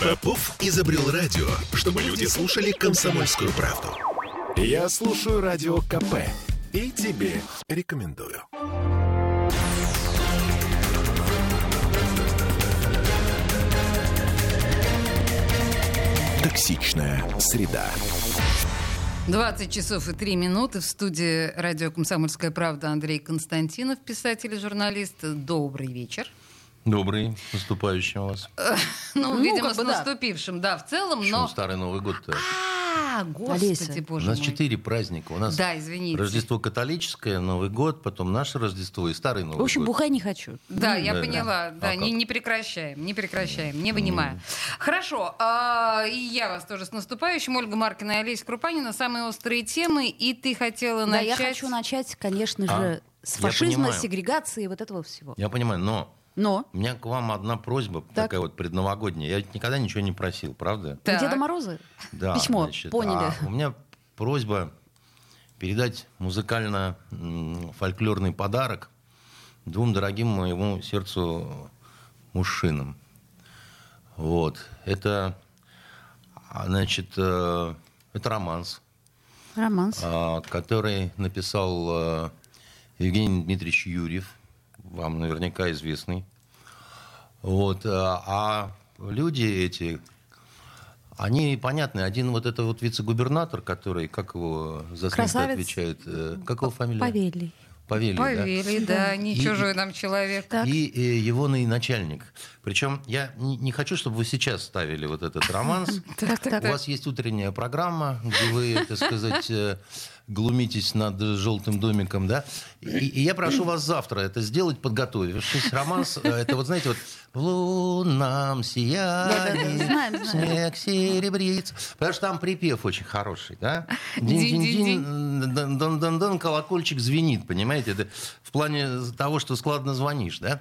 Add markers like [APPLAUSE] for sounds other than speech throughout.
Попов изобрел радио, чтобы люди слушали комсомольскую правду. Я слушаю радио КП и тебе рекомендую. Токсичная среда. 20 часов и 3 минуты в студии радио «Комсомольская правда» Андрей Константинов, писатель и журналист. Добрый вечер. Добрый, наступающим вас. Ну, Ну, видимо, с бы да. наступившим, да, в целом, Почему но... старый Новый год-то? А, господи, Олеся. У боже нас мой. четыре праздника. У нас Да, извините. Рождество католическое, Новый год, потом наше Рождество и старый Новый В общем, год. бухай не хочу. Да, я да, поняла. да. Да, А не, прекращаем, не прекращаем, не вынимаем. Хорошо, а, и я вас тоже с наступающим. Ольга Маркина и Олеся Крупанина. Самые острые темы. И ты хотела Да, начать... я хочу начать, конечно А, же, с фашизма, сегрегации и вот этого всего. Я понимаю, но Но у меня к вам одна просьба, Так. такая вот предновогодняя. Я ведь никогда ничего не просил, правда? Так. Деда Мороза Да, [LAUGHS] письмо, значит, поняли. а у меня просьба передать музыкально-фольклорный подарок двум дорогим моему сердцу мужчинам. Вот. Это, а, значит, э, это романс, Романс. а, который написал э, Евгений Дмитриевич Юрьев, вам наверняка известный. Вот. а- А люди эти, они понятны. Один вот это вот вице-губернатор, который, как его за Красавец. отвечает, э, как его фамилия? Павелий. Павелий, да. Павели, да, не И- чужой нам человек. Так. И э, его начальник. Причем я не, не хочу, чтобы вы сейчас ставили вот этот романс. [LAUGHS] У вас есть утренняя программа, где вы, так сказать, э, глумитесь над желтым домиком, да? И, и я прошу вас завтра это сделать, подготовившись. Романс, э, это вот, знаете, вот «В лунном сиянии Да-да-да, знаем, знаем. снег серебрится». Потому что там припев очень хороший, да? [LAUGHS] Дин-дин-дин, дон-дон-дон, колокольчик звенит, понимаете? Это в плане того, что складно звонишь, да?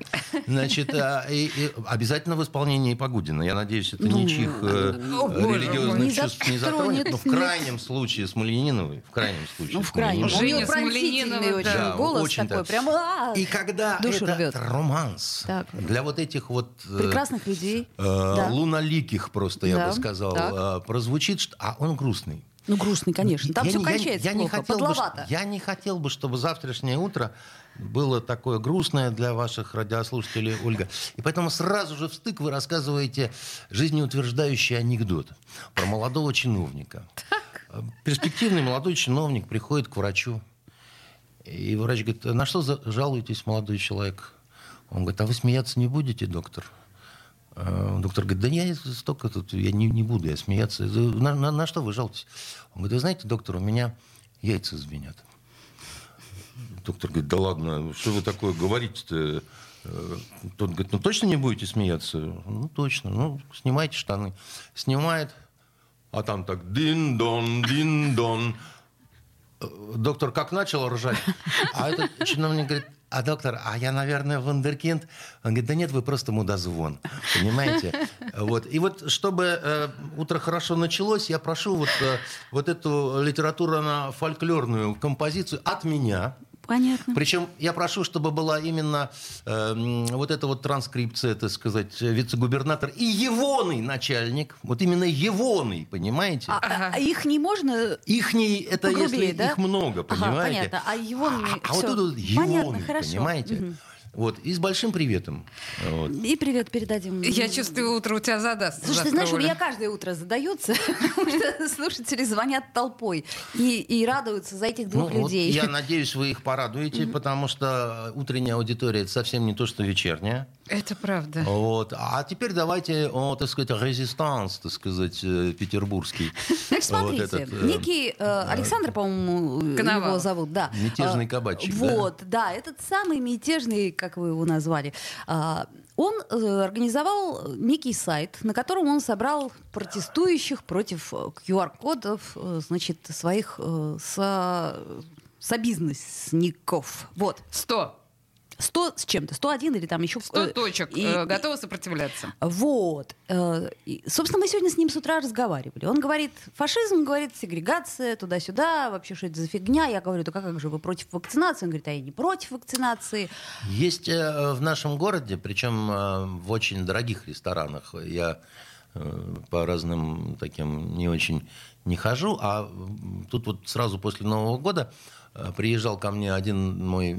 Значит, а, и- и обязательно в исполнении Погудина. Я надеюсь, это ничьих э, религиозных чувств не затронет, но в крайнем случае с Мальяниновой, в крайнем случае Ну, с в крайнем. У Мальяниновой. Женя нее пронзительный очень да, голос очень такой, так. прям а, И когда душу это рвет. романс Так. для вот этих вот э, прекрасных людей. э, Да. луноликих просто, я Да, бы сказал, так. э, прозвучит, что- а он грустный. Ну, грустный, конечно. Там Я все не- я не- кончается я не плохо, хотел бы, подловато. я не хотел бы, чтобы завтрашнее утро было такое грустное для ваших радиослушателей, Ольга. И поэтому сразу же в стык вы рассказываете жизнеутверждающий анекдот про молодого чиновника. [LAUGHS] Перспективный молодой чиновник приходит к врачу. И врач говорит, на что жалуетесь, молодой человек? Он говорит, а вы смеяться не будете, доктор? Э, Доктор говорит, да я столько тут, я не, не буду я смеяться. На, на- на что вы жалуетесь? Он говорит, вы знаете, доктор, у меня яйца звенят. Доктор говорит, да ладно, что вы такое говорите-то? Э, Тот говорит, ну точно не будете смеяться? Ну точно, ну снимайте штаны. Снимает, а там так дин-дон, дин-дон. Э, Доктор как начал ржать, а этот чиновник говорит, а доктор, а я, наверное, вундеркинд. Он говорит, да нет, вы просто мудозвон. Понимаете? Вот. И вот, чтобы э, утро хорошо началось, я прошу вот, э, вот эту литературно-фольклорную композицию от меня. Понятно. Причем я прошу, чтобы была именно э, вот эта вот транскрипция, так сказать, вице-губернатор и егоный начальник. Вот именно егоный, понимаете? А, а- а их не можно Ихний, это Погрубее, если да? их много, Ага, понимаете? понятно. А егоный А, а вот тут вот егоный, понимаете? Мгм. Вот, и с большим приветом. Вот. И привет передадим. Я чувствую, утро у тебя задастся. Слушай, ты знаешь, у меня каждое утро задается, [LAUGHS] потому что слушатели звонят толпой и, и радуются за этих двух Ну, вот людей. я надеюсь, вы их порадуете, потому что утренняя аудитория это совсем не то, что вечерняя. Это правда. Вот. А теперь давайте, о, так сказать, резистанс, так сказать, э, петербургский. [LAUGHS] Значит, смотрите, Вот этот, э, некий э, Александр, по-моему, его зовут, да. Мятежный А, кабачик, да? Вот, да? этот самый мятежный, как вы его назвали, он э, организовал некий сайт, на котором он собрал протестующих против э, QR-кодов, э, значит, своих э, со- собизнесников. Вот. Сто. 100 с чем-то, 101 или там еще... Сто э, точек. и- э, Готовы сопротивляться. вот. Э, и, Собственно, мы сегодня с ним с утра разговаривали. Он говорит, фашизм, говорит, сегрегация, туда-сюда, вообще что это за фигня? Я говорю, да как же вы против вакцинации? Он говорит, а я не против вакцинации. Есть э, в нашем городе, причем э, в очень дорогих ресторанах, я э, по разным таким не очень не хожу. А тут вот сразу после Нового года приезжал ко мне один мой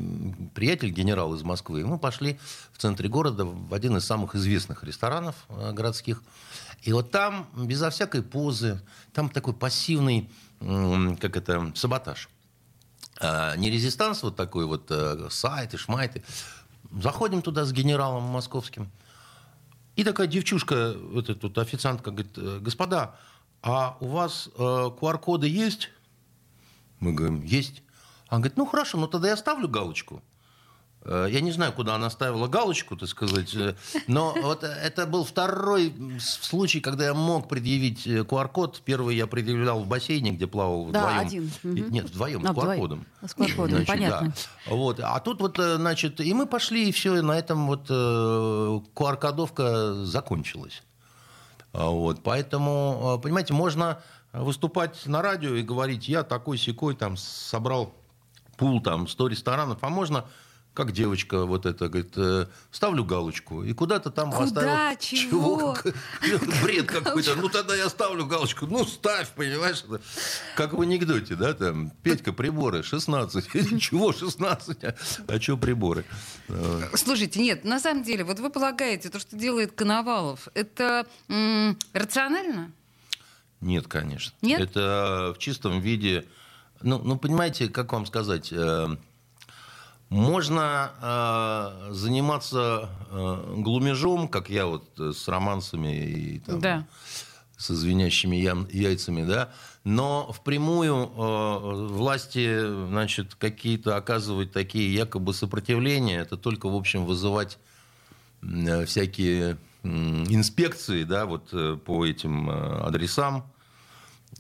приятель, генерал из Москвы, и мы пошли в центре города в один из самых известных ресторанов э, городских. И вот там, безо всякой позы, там такой пассивный, как это, саботаж. А, не резистанс вот такой вот, э, сайты, шмайты. Заходим туда с генералом московским. И такая девчушка, вот эта вот официантка, говорит, «Э, господа, а у вас э, QR-коды есть? Мы говорим, есть. Она говорит, ну хорошо, ну тогда я ставлю галочку. Э, Я не знаю, куда она ставила галочку, так сказать, э, но вот это был второй с- случай, когда я мог предъявить э, QR-код. Первый я предъявлял в бассейне, где плавал Да, вдвоем. один. И- Мгм. Нет, вдвоем, А, с вдвоем. QR-кодом. С QR-кодом, Значит, понятно. да. Вот. А тут вот, э, значит, и мы пошли, и все, и на этом вот э, QR-кодовка закончилась. А Вот, поэтому, э, понимаете, можно выступать на радио и говорить, я такой секой там собрал пул там 100 ресторанов, а можно как девочка вот это, говорит, э, ставлю галочку, и куда-то там Куда? поставил... Чего? как- [LAUGHS] бред какой-то. Ну, тогда я ставлю галочку. Ну, ставь, понимаешь? Как в анекдоте, да, там, Петька, приборы, 16. [LAUGHS] Чего 16? А, что приборы? Слушайте, нет, на самом деле, вот вы полагаете, то, что делает Коновалов, это рационально? Нет, конечно. Нет? Это в чистом виде... Ну, ну понимаете, как вам сказать... э, Можно э, заниматься э, глумежом, как я вот э, с романсами и там, Да. со звенящими ям- яйцами, да, но впрямую э, власти, значит, какие-то оказывать такие якобы сопротивления, это только, в общем, вызывать э, всякие м, инспекции, да, вот э, по этим э, адресам.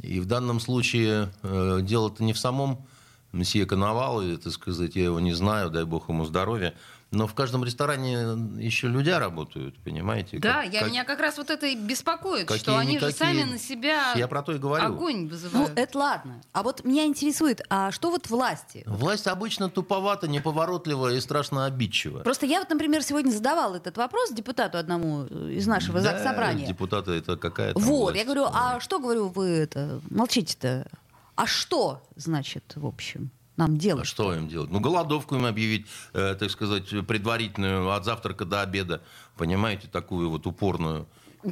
И в данном случае э, дело-то не в самом месье Коновалове, так сказать, я его не знаю, дай бог ему здоровья, но в каждом ресторане еще люди работают, понимаете? Да, Как- я, как- меня как раз вот это и беспокоит, что какие они же сами на себя Я про то и говорю. огонь Ну, вызывают. это ладно. А вот меня интересует, а что вот власти? Власть обычно туповата, неповоротливая и страшно обидчива. Просто я вот, например, сегодня задавала этот вопрос депутату одному э, из нашего Да, заксобрания. Депутаты это какая-то Вот, власть. я говорю, а что, говорю, вы это, молчите-то? А что, значит, в общем, нам А делать? что им делать? Ну, голодовку им объявить, э, так сказать, предварительную от завтрака до обеда. Понимаете, такую вот упорную.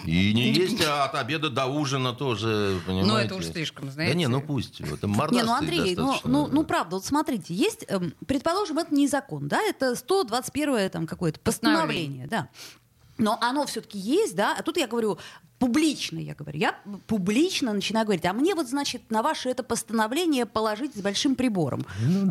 И не есть, а от обеда до ужина тоже, понимаете. Ну, это уж слишком, знаете. Да не, ну пусть. Это Не, ну, Андрей, ну, ну, ну, правда, вот смотрите, есть, эм, предположим, это не закон, да, это 121 там какое-то постановление, да. Но оно все-таки есть, да, а тут я говорю, публично, я говорю, я публично начинаю говорить, а мне вот, значит, на ваше это постановление положить с большим прибором.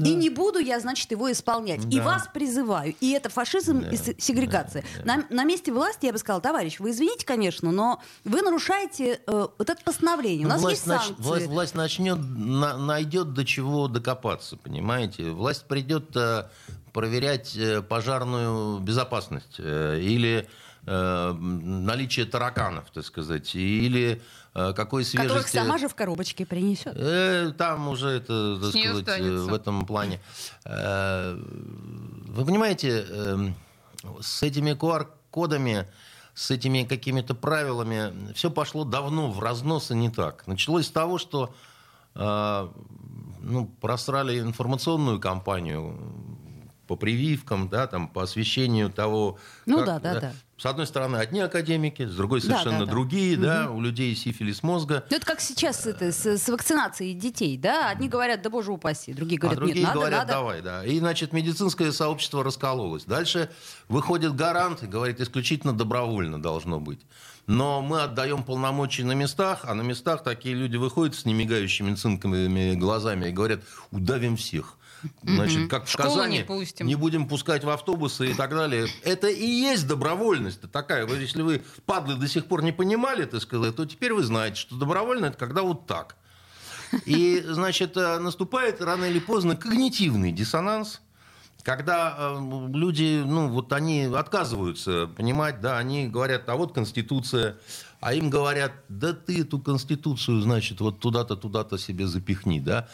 И не буду я, значит, его исполнять. И Ну Да. вас призываю. И это фашизм Да, и се- сегрегация. да, На, на месте власти я бы сказала, товарищ, вы извините, конечно, но вы нарушаете э, вот это постановление. У Ну, нас власть, есть нач- санкции. власть, власть начнет, на- найдет до чего докопаться, понимаете? Власть придет э, проверять э, пожарную безопасность э, или наличие тараканов, так сказать, или э, какой свежести... которых сама же в коробочке принесет. Э, Там уже это, так сказать, э, останется. в этом плане. Э, Вы понимаете, э, с этими QR-кодами, с этими какими-то правилами все пошло давно в разнос и не так. Началось с того, что э, ну, просрали информационную кампанию по прививкам, да, там, по освещению того. Ну да, да, да. С одной стороны, одни академики, с другой Да, совершенно да, да. другие, да, у людей сифилис мозга. Ну, это как сейчас это, с, с вакцинацией детей, да? Одни говорят, да боже упаси, другие А говорят, другие нет, надо, говорят, надо. давай, да. И, значит, медицинское сообщество раскололось. Дальше выходит гарант и говорит, исключительно добровольно должно быть. Но мы отдаем полномочия на местах, а на местах такие люди выходят с немигающими цинковыми глазами и говорят, удавим всех. Значит, как в Школу Казани, не пустим. не будем пускать в автобусы и так далее. Это и есть добровольность такая. Вы, если вы, падлы, до сих пор не понимали, так сказать, то теперь вы знаете, что добровольно это когда вот так. И, значит, э, наступает рано или поздно когнитивный диссонанс, когда э, люди, ну, вот они отказываются понимать, да, они говорят, а вот Конституция, а им говорят, да ты эту конституцию, значит, вот туда-то, туда-то себе запихни, да.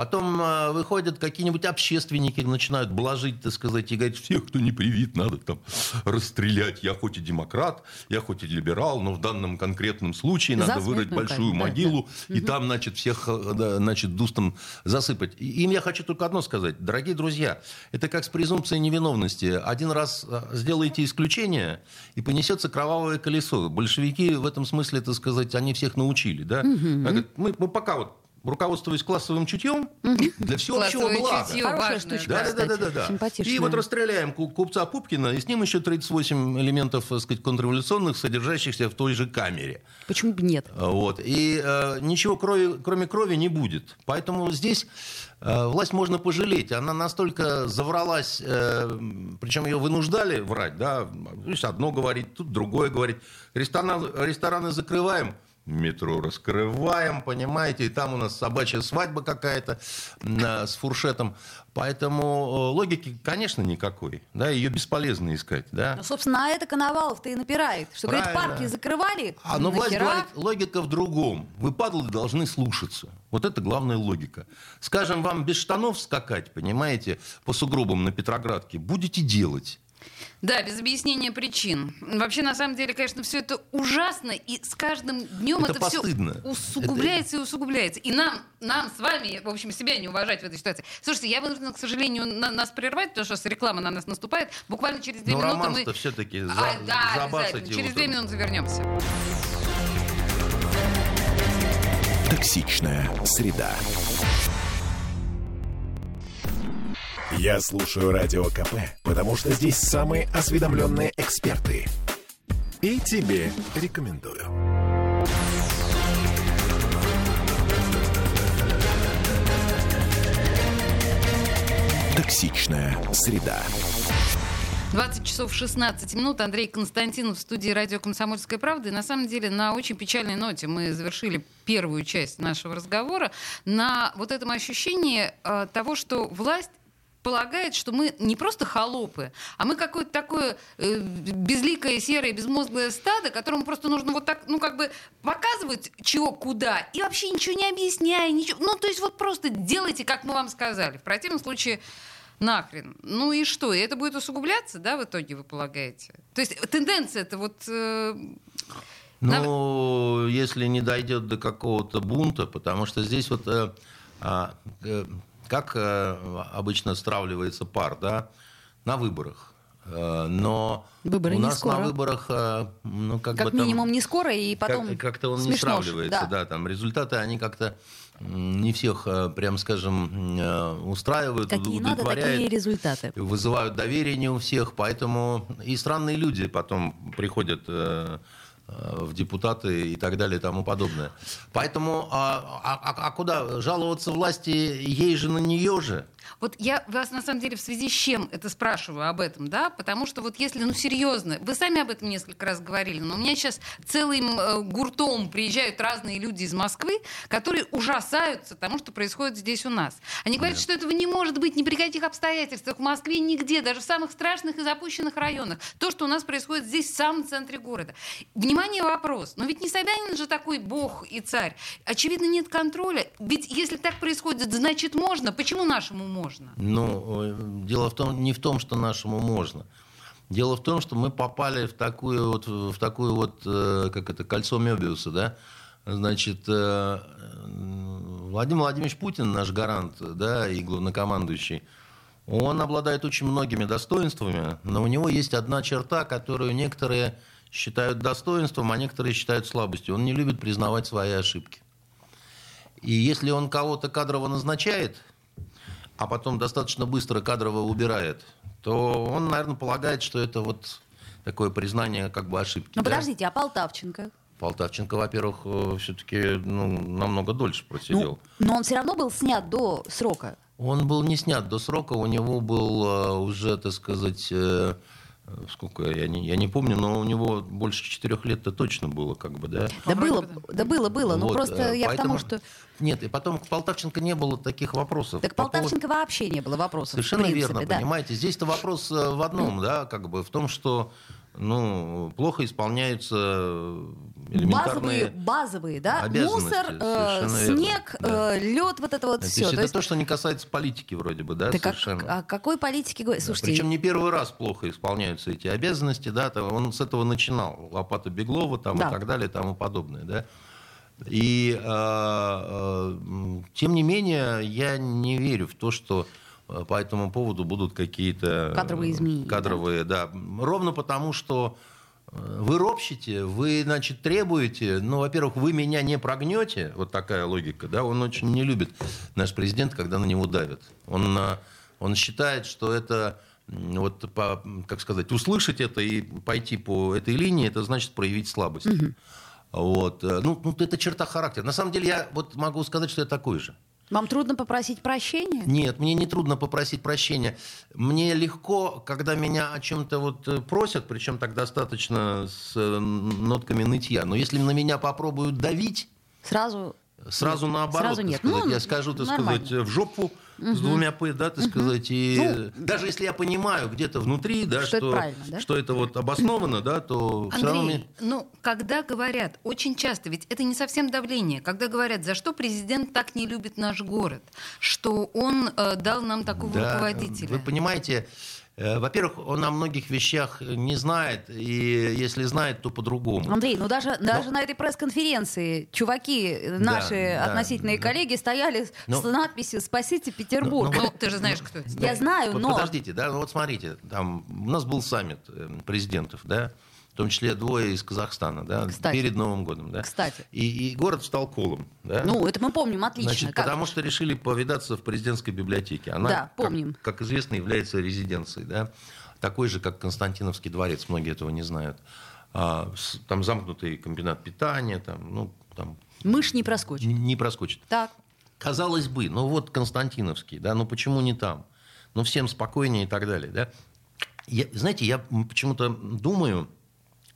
Потом э, выходят какие-нибудь общественники, начинают блажить, так сказать, и говорить, всех, кто не привит, надо там расстрелять. Я хоть и демократ, я хоть и либерал, но в данном конкретном случае надо вырыть смутную большую казнь, да, могилу и там, значит, всех, э, да, значит, дустом засыпать. И им я хочу только одно сказать. Дорогие друзья, это как с презумпцией невиновности. Один раз э, сделаете исключение, и понесется кровавое колесо. Большевики в этом смысле, так сказать, они всех научили. Да? Мы, мы пока вот руководствуясь классовым чутьем, для всеобщего Классовое блага. Хорошая штучка, Да, да, да, да, да. И вот расстреляем ку- купца Пупкина, и с ним еще 38 элементов, так сказать, контрреволюционных, содержащихся в той же камере. Почему бы нет? Вот. И э, ничего крови, кроме крови не будет. Поэтому здесь э, власть можно пожалеть. Она настолько завралась, э, причем ее вынуждали врать. Да? То есть одно говорить, тут другое говорить. Рестораны, рестораны закрываем, метро раскрываем, понимаете, и там у нас собачья свадьба какая-то э, с фуршетом. Поэтому э, логики, конечно, никакой. Да? Ее бесполезно искать. Да? Ну, собственно, на это Коновалов-то и напирает. Что, говорит, Правильно. парки закрывали, А, но власть нахера? говорит, логика в другом. Вы, падлы, должны слушаться. Вот это главная логика. Скажем, вам без штанов скакать, понимаете, по сугробам на Петроградке, будете делать. Да, без объяснения причин. Вообще, на самом деле, конечно, все это ужасно, и с каждым днем Это это, все усугубляется и усугубляется. И нам, нам с вами, в общем, себя не уважать в этой ситуации. Слушайте, я вынуждена, к сожалению, на- нас прервать, потому что реклама на нас наступает. Буквально через две Но минуты романс-то мы... все-таки за, А, да, обязательно. Через две минуты вернемся. Токсичная среда. Я слушаю Радио КП, потому что здесь самые осведомленные эксперты. И тебе рекомендую. Токсичная среда. 20 часов 16 минут. Андрей Константинов в студии радио «Комсомольская правда». И на самом деле на очень печальной ноте мы завершили первую часть нашего разговора на вот этом ощущении э, того, что власть полагает, что мы не просто холопы, а мы какое-то такое э, безликое, серое, безмозглое стадо, которому просто нужно вот так, ну, как бы показывать, чего, куда, и вообще ничего не объясняя, ничего. Ну, то есть вот просто делайте, как мы вам сказали. В противном случае нахрен. Ну и что? И это будет усугубляться, да, в итоге, вы полагаете? То есть тенденция это вот... э, Ну, если не дойдет до какого-то бунта, потому что здесь вот э, а, э, как э, обычно стравливается пар, да, на выборах. Э, Но Выборы у не нас скоро. на выборах, э, ну, как, Как бы там- минимум не скоро, и потом как- как-то он не смешно, сравнивается, да. там результаты, они как-то не всех, прям скажем, устраивают, Какие надо, удовлетворяют такие результаты. вызывают доверие не у всех, поэтому и странные люди потом приходят в депутаты и так далее и тому подобное. Поэтому, а, а- а- а куда жаловаться власти, ей же на нее же? Вот я вас на самом деле в связи с чем это спрашиваю об этом, да, потому что вот если, ну серьезно, вы сами об этом несколько раз говорили, но у меня сейчас целым э, гуртом приезжают разные люди из Москвы, которые ужасаются тому, что происходит здесь у нас. Они говорят, что этого не может быть ни при каких обстоятельствах в Москве нигде, даже в самых страшных и запущенных районах. То, что у нас происходит здесь, в самом центре города. Внимание, вопрос. Но ведь не Собянин же такой бог и царь. Очевидно, нет контроля. Ведь если так происходит, значит можно. Почему нашему можно? Ну, э, дело в том, не в том, что нашему можно. Дело в том, что мы попали в такую вот, в такую вот э, как это, кольцо Мебиуса, да? Значит, э, Владимир Владимирович Путин, наш гарант, да, и главнокомандующий, он обладает очень многими достоинствами, но у него есть одна черта, которую некоторые считают достоинством, а некоторые считают слабостью. Он не любит признавать свои ошибки. И если он кого-то кадрово назначает, а потом достаточно быстро кадрово убирает, то он, наверное, полагает, что это вот такое признание как бы ошибки. Ну да? подождите, а Полтавченко? Полтавченко, во-первых, все-таки ну, намного дольше просидел. Ну, но он все равно был снят до срока. Он был не снят до срока, у него был э, уже, так сказать, э, сколько, я не, я не помню, но у него больше четырех лет-то точно было, как бы, да. Да было, бы, да было, было. Ну Вот, просто э, я поэтому- к тому, что... Нет, и потом к Полтавченко не было таких вопросов. Так По поводу- Полтавченко вообще не было вопросов. Совершенно в принципе, верно, да. понимаете. Здесь-то вопрос э, в одном, да, как бы в том, что ну, плохо исполняются элементарные базовые, базовые, да, мусор, э, снег, да. э, лед, вот это вот То все. есть это то, что не касается политики вроде бы, да, Ты как, совершенно. о какой политике говоришь? Да, Слушайте, Причем не первый раз плохо исполняются эти обязанности, да, то он с этого начинал, Лопата Беглова там Да. и так далее, и тому подобное, да. И э, э, тем не менее я не верю в то, что э, по этому поводу будут какие-то э, Кадровые изменения, Кадровые, да. Ровно потому, что э, вы ропщите, вы, значит, требуете, ну, во-первых, вы меня не прогнете, вот такая логика, да, он очень не любит, наш президент, когда на него давят. Он, э, он считает, что это, вот, по, как сказать, услышать это и пойти по этой линии, это значит проявить слабость. Вот. э, Ну, ну, это черта характера. На самом деле, я вот могу сказать, что я такой же. Вам трудно попросить прощения? Нет, мне не трудно попросить прощения. Мне легко, когда меня о чем-то вот э, просят, причем так достаточно с э, нотками нытья. Но если на меня попробуют давить, Сразу сразу наоборот, сразу нет. сказать, Ну, я скажу, так нормально. сказать, в жопу с двумя п, да, так сказать, и Ну, даже если я понимаю где-то внутри, да, Что что, это да? что это вот обосновано, да, то все равно мне... Андрей, ну, когда говорят, очень часто, ведь это не совсем давление, когда говорят, за что президент так не любит наш город, что он э, дал нам такого Да, руководителя. Вы понимаете, во-первых, он о многих вещах не знает, и если знает, то по-другому. Андрей, ну даже, даже на этой пресс-конференции чуваки, э, наши да, относительные да. коллеги, стояли с- Ну, с надписью «Спасите Петербург». ну, Ну, ты же знаешь, кто это. Я знаю, но... подождите, да, ну вот смотрите, там у нас был саммит э, президентов, да, том числе двое из Казахстана, да, Кстати. перед Новым годом, да. Кстати. И, и город стал колом, да. Ну, это мы помним отлично. Значит, Как- потому что решили повидаться в президентской библиотеке. Она, Да, как- помним. Как, известно, является резиденцией, да, такой же, как Константиновский дворец. Многие этого не знают. А, с- там замкнутый комбинат питания, там, ну, там Мышь не проскочит. не, не проскочит. Так. Казалось бы, ну вот Константиновский, да, ну почему не там? Ну всем спокойнее и так далее, да. Я, знаете, я почему-то думаю,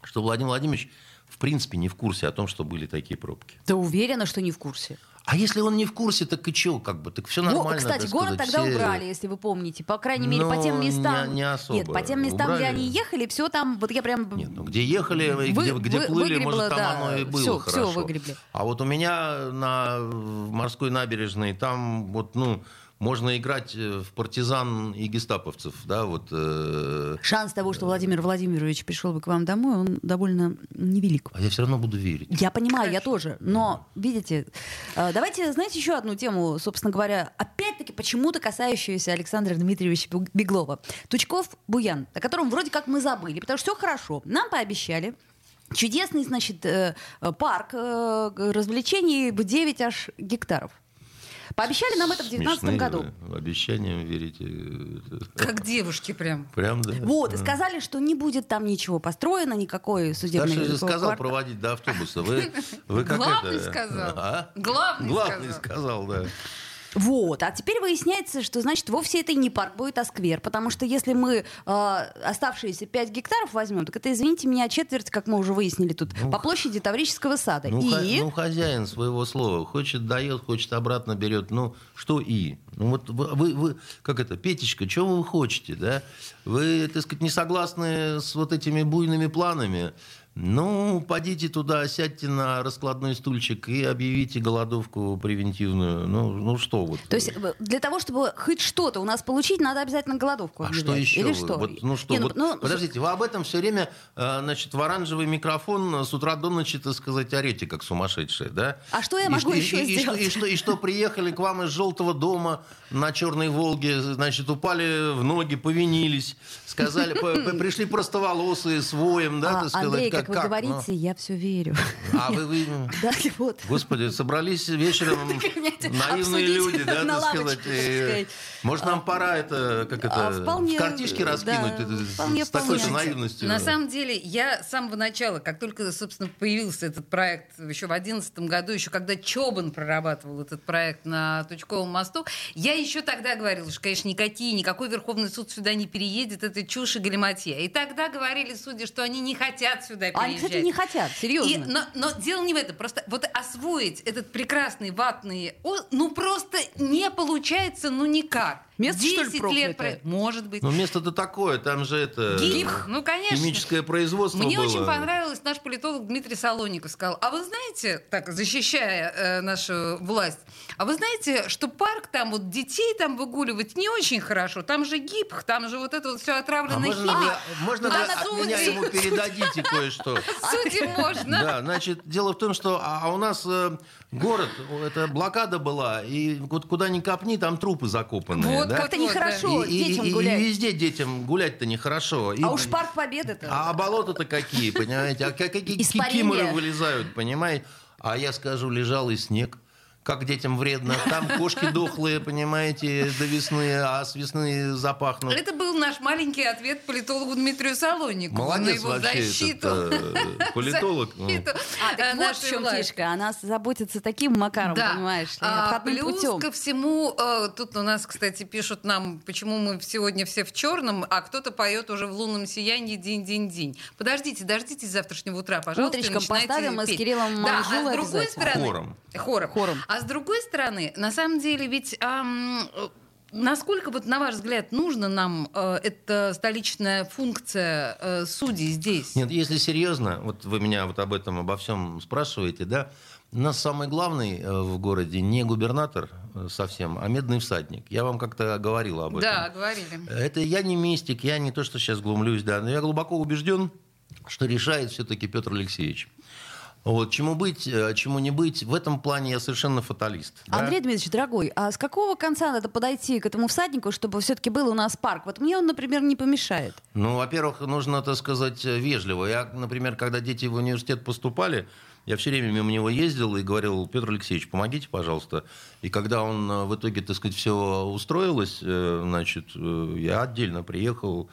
что Владимир Владимирович в принципе не в курсе о том, что были такие пробки. Ты уверена, что не в курсе? А если он не в курсе, так и чё, как бы, так все Во, нормально. кстати, так город сказать, тогда все- убрали, если вы помните. По крайней мере, по Ну, тем местам. не- не особо. Нет, по тем местам, где Убрали. они ехали, все там, вот я прям. Нет, ну где ехали, Вы- где, где вы- плыли, может, там да, оно и было всё- хорошо. всё выгребли. А вот у меня на морской набережной там вот, ну, можно играть э, в партизан и гестаповцев, да, вот. э, Шанс того, что Владимир Владимирович пришел бы к вам домой, он довольно невелик. а я все равно буду верить. Я понимаю, я тоже. Но, видите, э, давайте, знаете, еще одну тему, собственно говоря, опять-таки почему-то касающуюся Александра Дмитриевича Беглова. Тучков-Буян, о котором вроде как мы забыли, потому что все хорошо. Нам пообещали чудесный, значит, э, парк развлечений в 9 аж гектаров. Пообещали нам это в 2019 Смешные году. вы, Обещаниям верите. э, Как девушки прям. Прям, да. Вот, и сказали, что не будет там ничего построено, никакой судебной Старший же сказал проводить до автобуса. Вы, вы как Главный это? сказал. А? Главный Главный сказал. сказал, да. Вот, а теперь выясняется, что, значит, вовсе это не парк будет, а сквер, потому что если мы э, оставшиеся 5 гектаров возьмем, так это, извините меня, четверть, как мы уже выяснили тут, по площади Таврического сада. Ну, и... ну, хозяин своего слова. Хочет дает, хочет обратно берет. Ну, что и? Ну, вот вы, вы, вы- как это, Петечка, чего вы хотите, да? Вы, так сказать, не согласны с вот этими буйными планами? Ну, подите туда, сядьте на раскладной стульчик и объявите голодовку превентивную. Ну, ну что вот. То есть э, для того, чтобы хоть что-то у нас получить, надо обязательно голодовку А объявлять. что еще? Или что? Вот, ну что, Не, ну, вот, ну, подождите, вы об этом все время, э, значит, в оранжевый микрофон с утра до ночи, так сказать, орете, как сумасшедшие, да? А что я И могу и- еще и, и, что, сделать? и, что, и что приехали к вам из желтого дома на Черной Волге, значит, упали в ноги, повинились, сказали, пришли простоволосые с воем, да, а, так сказать, как, как, вы как? говорите, я все верю. Ну, а вы, вы- [LAUGHS] Да, вот. Господи, собрались вечером [LAUGHS] наивные люди, да, [LAUGHS] так сказать. Может, нам пора это, как это, А, в картишки раскинуть это, с такой-то наивностью. На самом деле, я с самого начала, как только, собственно, появился этот проект еще в 2011 году, еще когда Чобан прорабатывал этот проект на Тучковом мосту, я еще тогда говорила, что, конечно, никакие, никакой Верховный суд сюда не переедет, это чушь и галиматья. И тогда говорили судьи, что они не хотят сюда переезжать. Они, кстати, не хотят, серьезно. И- но, но дело не в этом. Просто вот освоить этот прекрасный ватный... Ну, просто не получается, ну, никак. Место, что ли, 10 лет... проклятое? про- Может быть. Ну, место-то такое, там же это... Гиб. Ну, конечно. Химическое производство Мне было. очень понравилось, наш политолог Дмитрий Солоников сказал, а вы знаете, так, защищая э, нашу власть, а вы знаете, что парк там, вот детей там выгуливать не очень хорошо, там же гиб, там же вот это вот все А отравлено можно, химией. можно Да, вы от судьи. меня ему [LAUGHS] передадите кое-что? Судим можно. Да, значит, дело в том, что а, а у нас э, город, это блокада была, и вот куда ни копни, там трупы закопанные. Вот да? как Как-то нехорошо И- и- детям и- гулять. И везде детям гулять-то нехорошо. И- А уж парк Победы-то. А болота-то какие, понимаете? А как- какие кикиморы вылезают, понимаете? А я скажу, лежал и снег. Как детям вредно. Там кошки дохлые, понимаете, до весны, а с весны запахнут. Это был наш маленький ответ политологу Дмитрию Солоникову на Молодец его вообще защиту. этот э, [LAUGHS] политолог. Ну, защиту, А, э, так вот в чем фишка. Она заботится таким макаром, понимаешь А, плюс путем. ко всему, э, тут у нас, кстати, пишут нам, почему мы сегодня все в черном, а кто-то поет уже в лунном сиянии день-день-день. Подождите, дождитесь завтрашнего утра, пожалуйста. Утречком поставим мы с. Кириллом да, а Манжулой с другой стороны... Хором. Хором. Хором. А с другой стороны, на самом деле, ведь... ам, э, Насколько, вот, на ваш взгляд, нужна нам э, эта столичная функция э, судей здесь? Нет, если серьезно, вот вы меня вот об этом, обо всем спрашиваете, да, у нас самый главный э, в городе не губернатор э, совсем, а медный всадник. Я вам как-то говорил об этом. Да, говорили. Это я не мистик, я не то, что сейчас глумлюсь, да, но я глубоко убежден, что решает все-таки Петр Алексеевич. Вот, чему быть, э, чему не быть, в этом плане я совершенно фаталист. да. Андрей Дмитриевич, дорогой, а с какого конца надо подойти к этому всаднику, чтобы все-таки был у нас парк? Вот мне он, например, не помешает. Ну, во-первых, нужно, так сказать, вежливо. Я, например, когда дети в университет поступали, я все время мимо него ездил и говорил, Петр Алексеевич, помогите, пожалуйста. И когда он э, в итоге, так сказать, все устроилось, э, значит, я отдельно приехал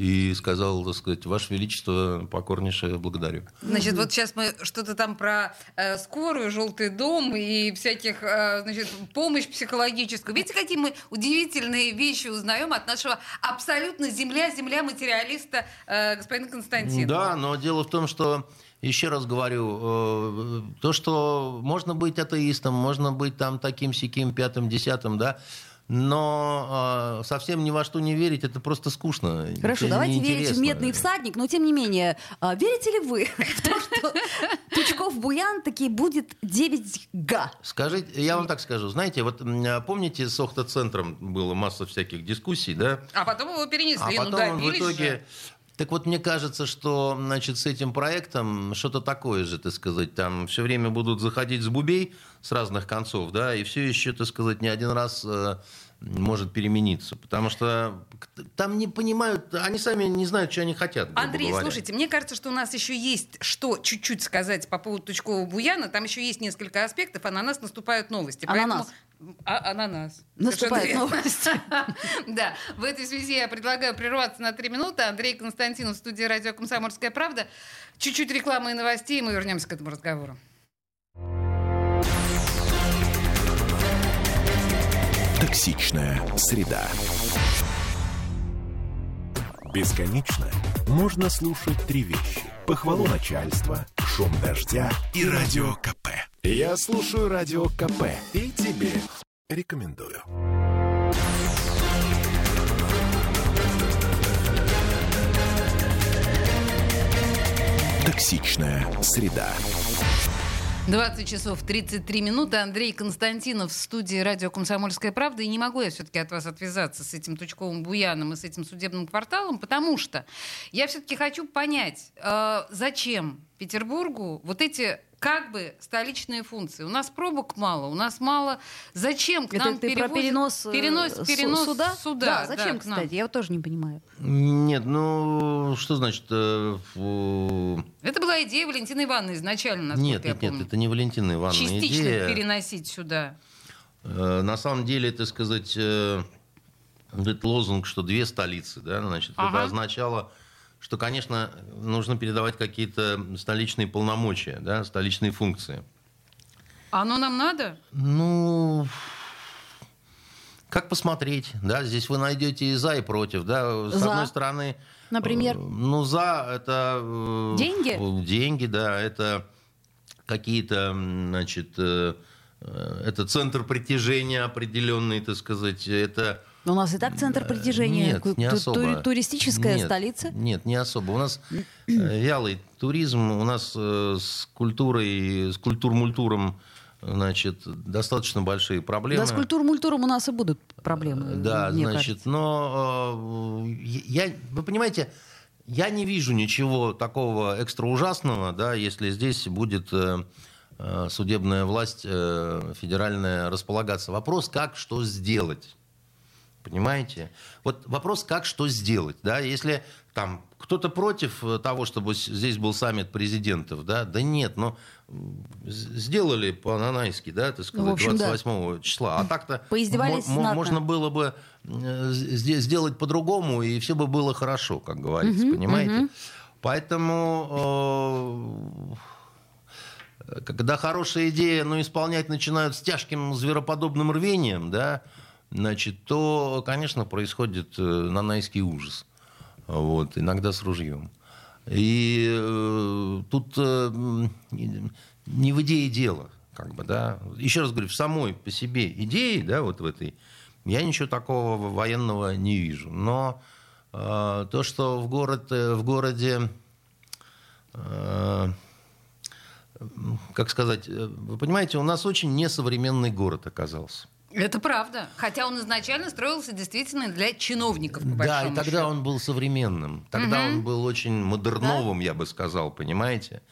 и сказал, так сказать, Ваше Величество, покорнейше благодарю. Значит, вот сейчас мы что-то там про э, скорую, желтый дом и всяких, э, значит, помощь психологическую. Видите, какие мы удивительные вещи узнаем от нашего абсолютно земля-земля материалиста э, господина Константина. Да, но дело в том, что еще раз говорю, э, то, что можно быть атеистом, можно быть там таким сяким пятым, десятым, да, но э, совсем ни во что не верить, это просто скучно. Хорошо, это давайте верить в медный всадник, но тем не менее, а, верите ли вы [LAUGHS] в то, что Тучков-Буян таки будет 9Г? Скажите, я вам так скажу, знаете, вот м, помните, с Охта-центром было масса всяких дискуссий, да? А потом его перенесли, А ну потом он в итоге... же. Так вот, мне кажется, что значит, с этим проектом что-то такое же, так сказать, там все время будут заходить с бубей с разных концов, да, и все еще, так сказать, не один раз э, может перемениться. Потому что там не понимают, они сами не знают, что они хотят. Андрей, говоря. слушайте, мне кажется, что у нас еще есть что чуть-чуть сказать по поводу Тучкова Буяна. Там еще есть несколько аспектов, а на нас наступают новости. Ананас. Поэтому- А, ананас. Верно. новости. [LAUGHS] Да, в этой связи я предлагаю прерваться на три минуты. Андрей Константинов в студии радио «Комсомольская правда». Чуть-чуть рекламы и новостей, и мы вернемся к этому разговору. Токсичная среда. Бесконечно можно слушать три вещи. Похвалу начальства, шум дождя и радио КП. Я слушаю радио КП и тебе рекомендую. Токсичная среда. 20 часов 33 минуты. Андрей Константинов в студии радио «Комсомольская правда». И не могу я все-таки от вас отвязаться с этим Тучковым Буяном и с этим судебным кварталом, потому что я все-таки хочу понять, э, зачем Петербургу вот эти как бы столичные функции. У нас пробок мало, у нас мало. Зачем к Это нам ты про перевозят- перенос, э, перенос, перенос суда? суда? Да, зачем, к нам. кстати? Я вот тоже не понимаю. Нет, ну, что значит... э, фу- Это была идея Валентины Ивановны изначально, насколько Нет, я нет, нет, помню. это не Валентина Ивановна Частично идея. переносить сюда. Э, На самом деле, так сказать, э, этот лозунг, что две столицы, да, значит, Ага. это означало, что, конечно, нужно передавать какие-то столичные полномочия, да, столичные функции. А Оно нам надо? Ну, как посмотреть, да, здесь вы найдете и за, и против, да, с За. одной стороны... Например? э, Ну, за это... э, Деньги? Деньги, да, это какие-то, значит, э, это центр притяжения определенный, так сказать, это У нас и так центр притяжения, Нет, не особо. ту- туристическая Нет, столица. Нет, не особо. У нас э, вялый туризм, у нас э, с культурой, с культур-мультуром, значит, достаточно большие проблемы. Да, с культур-мультуром у нас и будут проблемы. Да, значит, кажется. но э, я, вы понимаете, я не вижу ничего такого экстра ужасного, да, если здесь будет э, э, судебная власть э, федеральная располагаться. Вопрос, как что сделать. Понимаете? Вот вопрос, как что сделать, да, если там кто-то против э, того, чтобы здесь был саммит президентов, да, да нет, но сделали по-нанайски, да, так сказать, Ну, в общем, да. 28 числа, а так-то Поиздевались можно было бы э, сде- сделать по-другому, и все бы было хорошо, как говорится, понимаете? Поэтому э, когда хорошая идея, но исполнять начинают с тяжким звероподобным рвением, да, значит, то, конечно, происходит э, нанайский ужас. Вот, иногда с ружьем. И э, тут э, не в идее дело, как бы, да. Еще раз говорю, в самой по себе идее, да, вот в этой, я ничего такого военного не вижу. Но э, то, что в, город, э, в городе э, как сказать, э, вы понимаете, у нас очень несовременный город оказался. Это правда. Хотя он изначально строился действительно для чиновников, по Да, и тогда счету. он был современным. Тогда он был очень модерновым, я бы сказал, понимаете?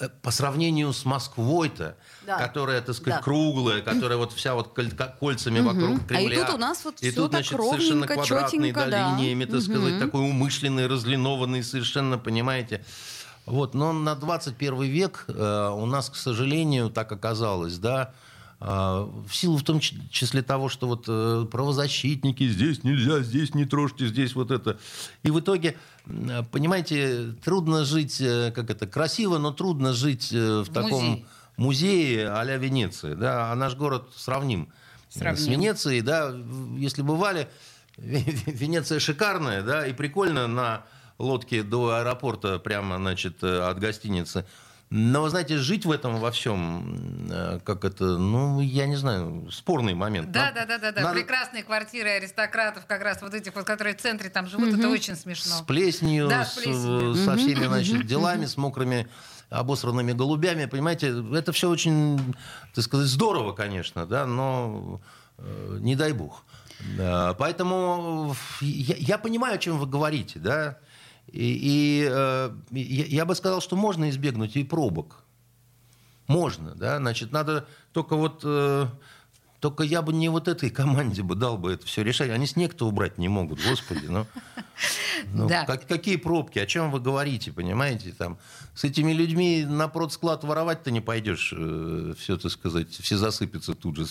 Э, По сравнению с Москвой-то, Да. которая, так сказать, Да. круглая, которая вот вся вот коль- кольцами вокруг А и Кремля. тут у нас вот И всё тут, так значит, совершенно чётенько, да, да. линиями, так сказать, такой умышленный, разлинованный совершенно, понимаете? Вот, но на 21 век э, у нас, к сожалению, так оказалось, да, э, в силу в том числе того, что вот э, правозащитники здесь нельзя, здесь не трожьте, здесь вот это. И в итоге, м, понимаете, трудно жить, э, как это, красиво, но трудно жить э, в, таком музее. музее а-ля Венеция. Да? А наш город сравним, э, с Сравним. Венецией. Да? Если бывали, Венеция шикарная, да, и прикольно на лодке до аэропорта прямо, значит, э, от гостиницы. Но, вы знаете, жить в этом во всем, э, как это, ну, я не знаю, спорный момент. Да, Нам- да, да, да, да. надо Прекрасные квартиры аристократов, как раз вот этих вот, которые в центре там живут, это очень смешно. С плесенью, Да, с, с плесенью. э, со всеми, значит, делами, с мокрыми обосранными голубями, понимаете, это все очень, так сказать, здорово, конечно, да, но э, не дай бог. Да, поэтому я, я понимаю, о чем вы говорите, да, и, и, э, я, бы сказал, что можно избегнуть и пробок. Можно, да, значит, надо только вот... э, только я бы не вот этой команде бы дал бы это все решать. Они снег-то убрать не могут, господи. Ну, [LAUGHS] ну, Да. как- какие пробки? О чем вы говорите, понимаете? Там, с этими людьми на продсклад воровать-то не пойдешь. все, так сказать, все засыпятся тут же.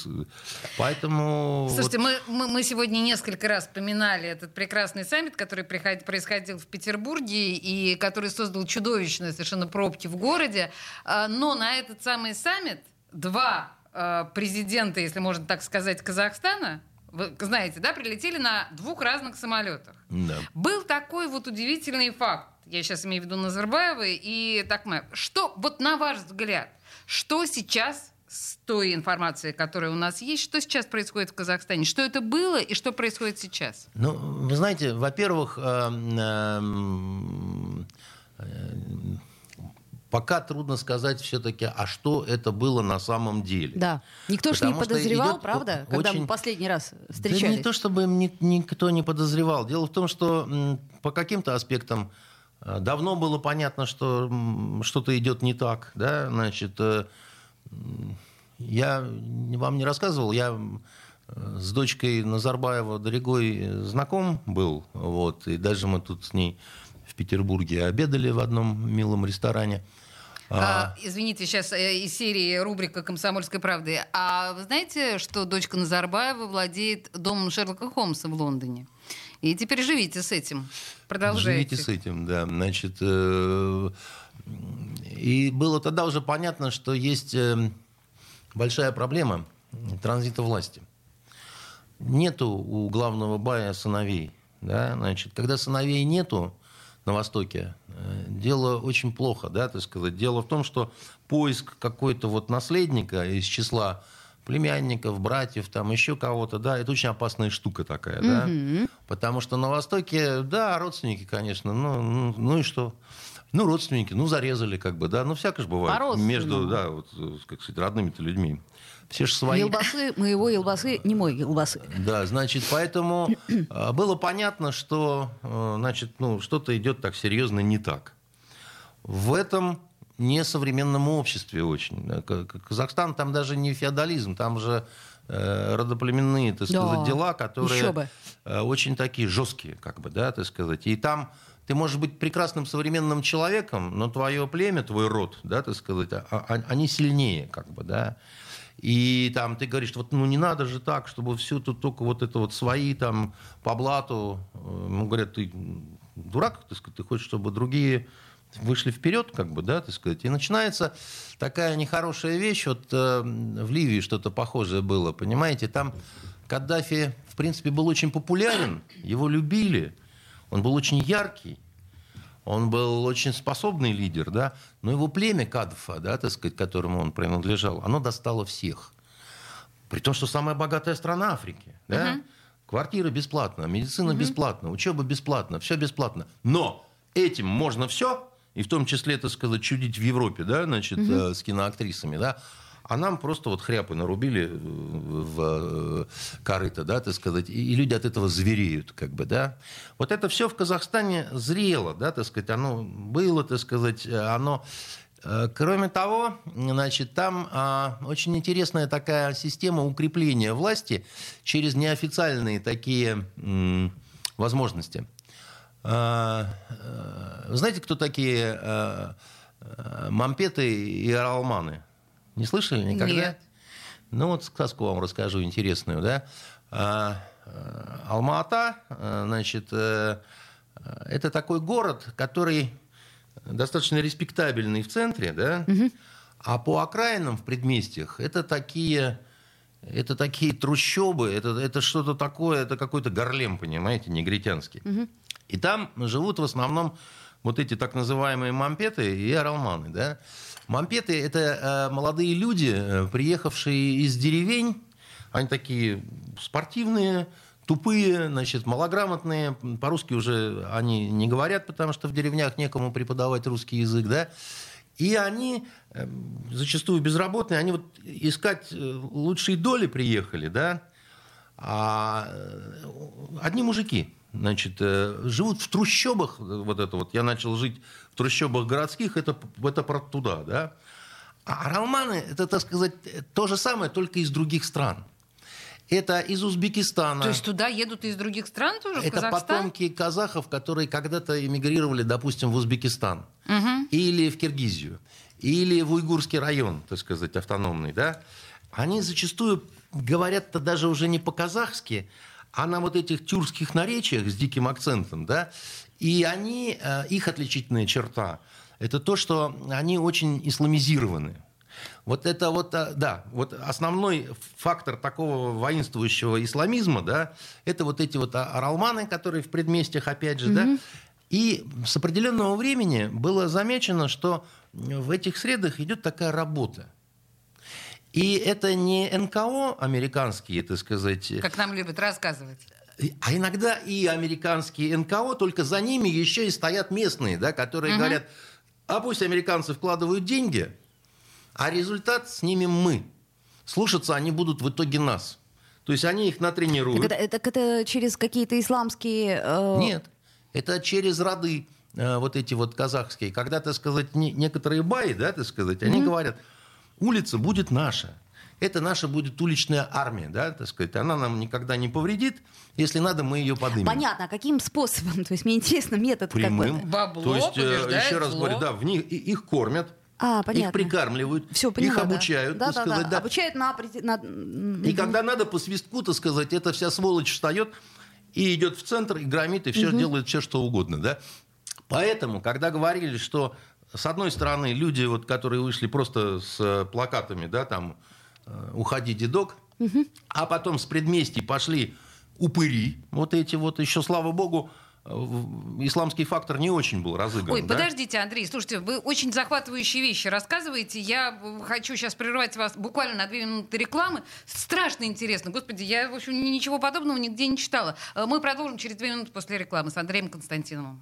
Поэтому... Слушайте, вот- мы, мы, мы сегодня несколько раз вспоминали этот прекрасный саммит, который приход- происходил в Петербурге и который создал чудовищные совершенно пробки в городе. А, Но на этот самый саммит два а, президента, если можно так сказать, Казахстана, вы знаете, да, прилетели на двух разных самолетах. Да. Был такой вот удивительный факт. Я сейчас имею в виду Назарбаева и Такмаев. Что, вот на ваш взгляд, что сейчас с той информацией, которая у нас есть, что сейчас происходит в Казахстане? Что это было и что происходит сейчас? Ну, вы знаете, во-первых, эм, э, пока трудно сказать все-таки, а что это было на самом деле. Да. Никто ж не подозревал, идет правда, о- когда очень- мы последний раз Да встречались. не то, чтобы ни- никто не подозревал. Дело в том, что по каким-то аспектам э, давно было понятно, что что-то идет не так. Да? Значит, э, я вам не рассказывал, я э, с дочкой Назарбаева Дорогой знаком был. Вот, и даже мы тут с ней Петербурге обедали в одном милом ресторане. А, извините, сейчас э, из серии рубрика «Комсомольской правды». А вы знаете, что дочка Назарбаева владеет домом Шерлока Холмса в Лондоне? И теперь живите с этим. Продолжайте. Живите с этим, да. Значит, э, и было тогда уже понятно, что есть э, большая проблема транзита власти. Нету у главного бая сыновей. Да? Значит, когда сыновей нету на Востоке, э, дело очень плохо, да, так сказать. Дело в том, что поиск какой-то вот наследника из числа племянников, братьев, там еще кого-то, да, это очень опасная штука такая, да, потому что на Востоке, да, родственники, конечно, ну, ну, ну и что? Ну, родственники, ну, зарезали, как бы, да, ну, всякое же бывает между, да, вот, э, как сказать, родными-то людьми. Все же свои. Елбасы, моего елбасы, не мой елбасы. Да, значит, поэтому э, [CLEARS THROAT] было понятно, что, э, значит, ну, что-то идет так серьезно не так. В этом несовременном обществе очень. Да, Казахстан там даже не феодализм, там же э, родоплеменные, так Да, сказать, дела, которые э, очень такие жесткие, как бы, да, так сказать. И там ты можешь быть прекрасным современным человеком, но твое племя, твой род, да, так сказать, а- а- они сильнее, как бы, да. И там ты говоришь, вот ну не надо же так, чтобы все тут только вот это вот свои там по блату. Э, Ну, говорят, ты дурак, сказать, ты хочешь, чтобы другие вышли вперед, как бы, да, так сказать. И начинается такая нехорошая вещь. Вот э, в Ливии что-то похожее было, понимаете? Там Каддафи, в принципе, был очень популярен, его любили, он был очень яркий. Он был очень способный лидер, да, но его племя Кадфа, да, так сказать, которому он принадлежал, оно достало всех. При том, что самая богатая страна Африки, да, квартиры бесплатно, медицина бесплатна, учеба бесплатна, все бесплатно. Но этим можно все, и в том числе, так сказать, чудить в Европе, да, значит, э, с киноактрисами, да, а нам просто вот хряпы нарубили э, в э, корыто, да, так сказать, и, люди от этого звереют, как бы, да. Вот это все в Казахстане зрело, да, так сказать, оно было, так сказать, э, оно... Кроме того, значит, там а, очень интересная такая система укрепления власти через неофициальные такие м, возможности. А, Вы знаете, кто такие э, мампеты и оралманы? Не слышали никогда? Нет. Ну вот сказку вам расскажу интересную, да. А, э, Алма-Ата, э, значит, э, это такой город, который достаточно респектабельный в центре, да, а по окраинам в предместьях это такие, это такие трущобы, это, это что-то такое, это какой-то горлем, понимаете, негритянский. И там живут в основном вот эти так называемые мампеты и оралманы, да. Мампеты – это э, молодые люди, э, приехавшие из деревень, они такие спортивные, тупые, значит, малограмотные. По-русски уже они не говорят, потому что в деревнях некому преподавать русский язык, да. И они э, зачастую безработные, они вот искать лучшие доли приехали, да. А одни мужики, значит, э, живут в трущобах, э, вот это вот, я начал жить в трущобах городских, это, это про туда, да. А оралманы, это, так сказать, то же самое, только из других стран. Это из Узбекистана. То есть туда едут из других стран тоже, Это Казахстан? потомки казахов, которые когда-то эмигрировали, допустим, в Узбекистан. Или в Киргизию. Или в Уйгурский район, так сказать, автономный. Да? Они зачастую говорят-то даже уже не по-казахски, а на вот этих тюркских наречиях с диким акцентом. Да? И они, э, их отличительная черта, это то, что они очень исламизированы. Вот это вот, а, да, вот основной фактор такого воинствующего исламизма, да, это вот эти вот а- оралманы, которые в предместьях, опять же, да. И с определенного времени было замечено, что в этих средах идет такая работа. И это не НКО американские, так сказать, Как нам любят рассказывать. а иногда и американские НКО, только за ними еще и стоят местные, да, которые говорят, а пусть американцы вкладывают деньги, а результат снимем мы. Слушаться они будут в итоге нас. То есть они их натренируют. Так это, так это через какие-то исламские... э, Нет, это через роды э, вот эти вот казахские. Когда, так сказать, не- некоторые баи, да, так сказать, они говорят, улица будет наша. Это наша будет уличная армия, да, так сказать. Она нам никогда не повредит. Если надо, мы ее поднимем. Понятно, а каким способом? [LAUGHS] То есть мне интересно метод прямым. бы. Бабло То есть, э, еще раз зло. говорю, да, в них, их кормят, А, их понятно. прикармливают, Все, их поняла, да. обучают, да, так да, сказать, да. да. Обучают на... на- И когда надо по свистку, так сказать, эта вся сволочь встает и идет в центр, и громит, и все делает все, что угодно, да. Поэтому, когда говорили, что с одной стороны люди, вот, которые вышли просто с э, плакатами, да, там, э, «Уходи, дедок», а потом с предместий пошли упыри, вот эти вот, еще, слава богу, э, исламский фактор не очень был разыгран. Ой, да? подождите, Андрей, слушайте, вы очень захватывающие вещи рассказываете. Я хочу сейчас прервать вас буквально на две минуты рекламы. Страшно интересно. Господи, я, в общем, ни- ничего подобного нигде не читала. Мы продолжим через две минуты после рекламы с Андреем Константиновым.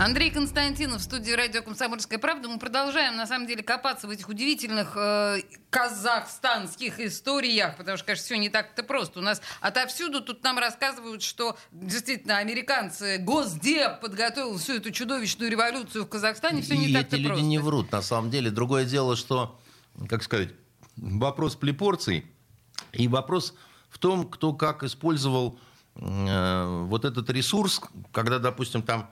Андрей Константинов в студии радио «Комсомольская правда». Мы продолжаем, на самом деле, копаться в этих удивительных э, казахстанских историях, потому что, конечно, все не так-то просто. У нас отовсюду тут нам рассказывают, что действительно американцы, Госдеп подготовил всю эту чудовищную революцию в Казахстане. Все и не эти так-то люди просто. не врут, на самом деле. Другое дело, что, как сказать, вопрос плепорций и вопрос в том, кто как использовал э, вот этот ресурс, когда, допустим, там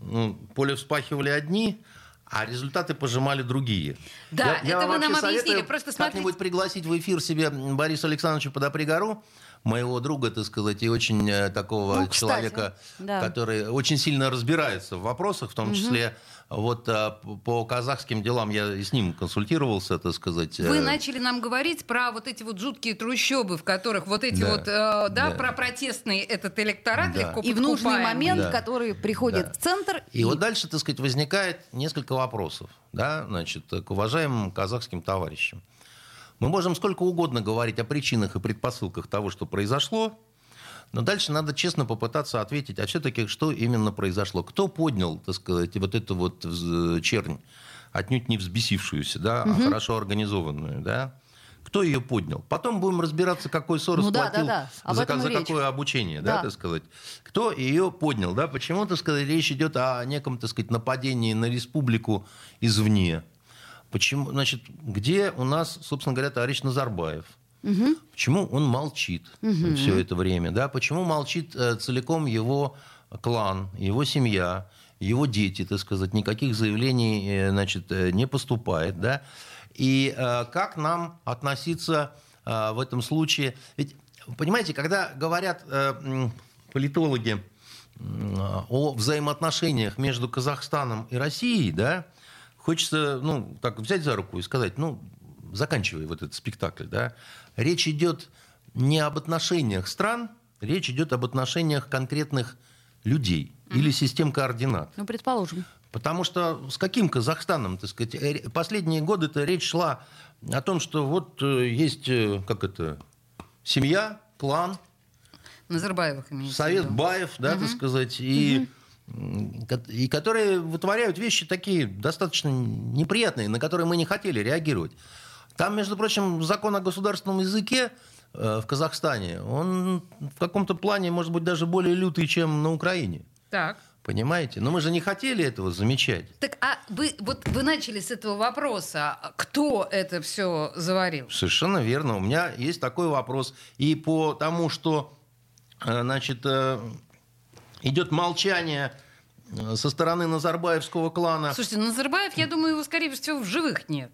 ну, поле вспахивали одни, а результаты пожимали другие. Да, это вам вы нам объяснили. Просто смотрите. как-нибудь пригласить в эфир себе Бориса Александровича Подопригору, моего друга, так сказать, и очень э, такого Ну, кстати, человека, да. который очень сильно разбирается в вопросах, в том числе вот а, по казахским делам я и с ним консультировался, так сказать. Вы э, начали нам говорить про вот эти вот жуткие трущобы, в которых вот эти Да. вот, э, да, Да. про протестный этот электорат Да. легко И в нужный момент, Да. который приходит Да. в центр. И вот дальше, так сказать, возникает несколько вопросов, да, значит, к уважаемым казахским товарищам. Мы можем сколько угодно говорить о причинах и предпосылках того, что произошло, но дальше надо честно попытаться ответить, а все-таки что именно произошло? Кто поднял, так сказать, вот эту вот чернь, отнюдь не взбесившуюся, да, а хорошо организованную, да? Кто ее поднял? Потом будем разбираться, какой Сорос Ну да, платил да, да. За, за какое обучение, да, Да. так сказать. Кто ее поднял, да? Почему, так сказать, речь идет о неком, так сказать, нападении на республику извне? Почему, значит, где у нас, собственно говоря, товарищ Назарбаев? Почему он молчит все это время? Да? Почему молчит э, целиком его клан, его семья, его дети, так сказать, никаких заявлений э, значит, э, не поступает? Да? И как нам относиться в этом случае? Ведь, понимаете, когда говорят политологи о взаимоотношениях между Казахстаном и Россией, да, хочется, ну, так взять за руку и сказать, ну, заканчивай вот этот спектакль, да. Речь идет не об отношениях стран, речь идет об отношениях конкретных людей или систем координат. Ну, предположим. Потому что с каким Казахстаном, так сказать, э, последние годы-то речь шла о том, что вот э, есть, э, как это, семья, клан, Назарбаевых имеется Совет. Баев, да, так сказать, и, ко- и которые вытворяют вещи такие достаточно неприятные, на которые мы не хотели реагировать. Там, между прочим, закон о государственном языке э, в Казахстане, он в каком-то плане, может быть, даже более лютый, чем на Украине. Так. Понимаете? Но мы же не хотели этого замечать. Так, а вы, вот вы начали с этого вопроса. Кто это все заварил? Совершенно верно. У меня есть такой вопрос. И по тому, что э, значит, э, идет молчание со стороны Назарбаевского клана. Слушайте, Назарбаев, я думаю, его, скорее всего, в живых нет.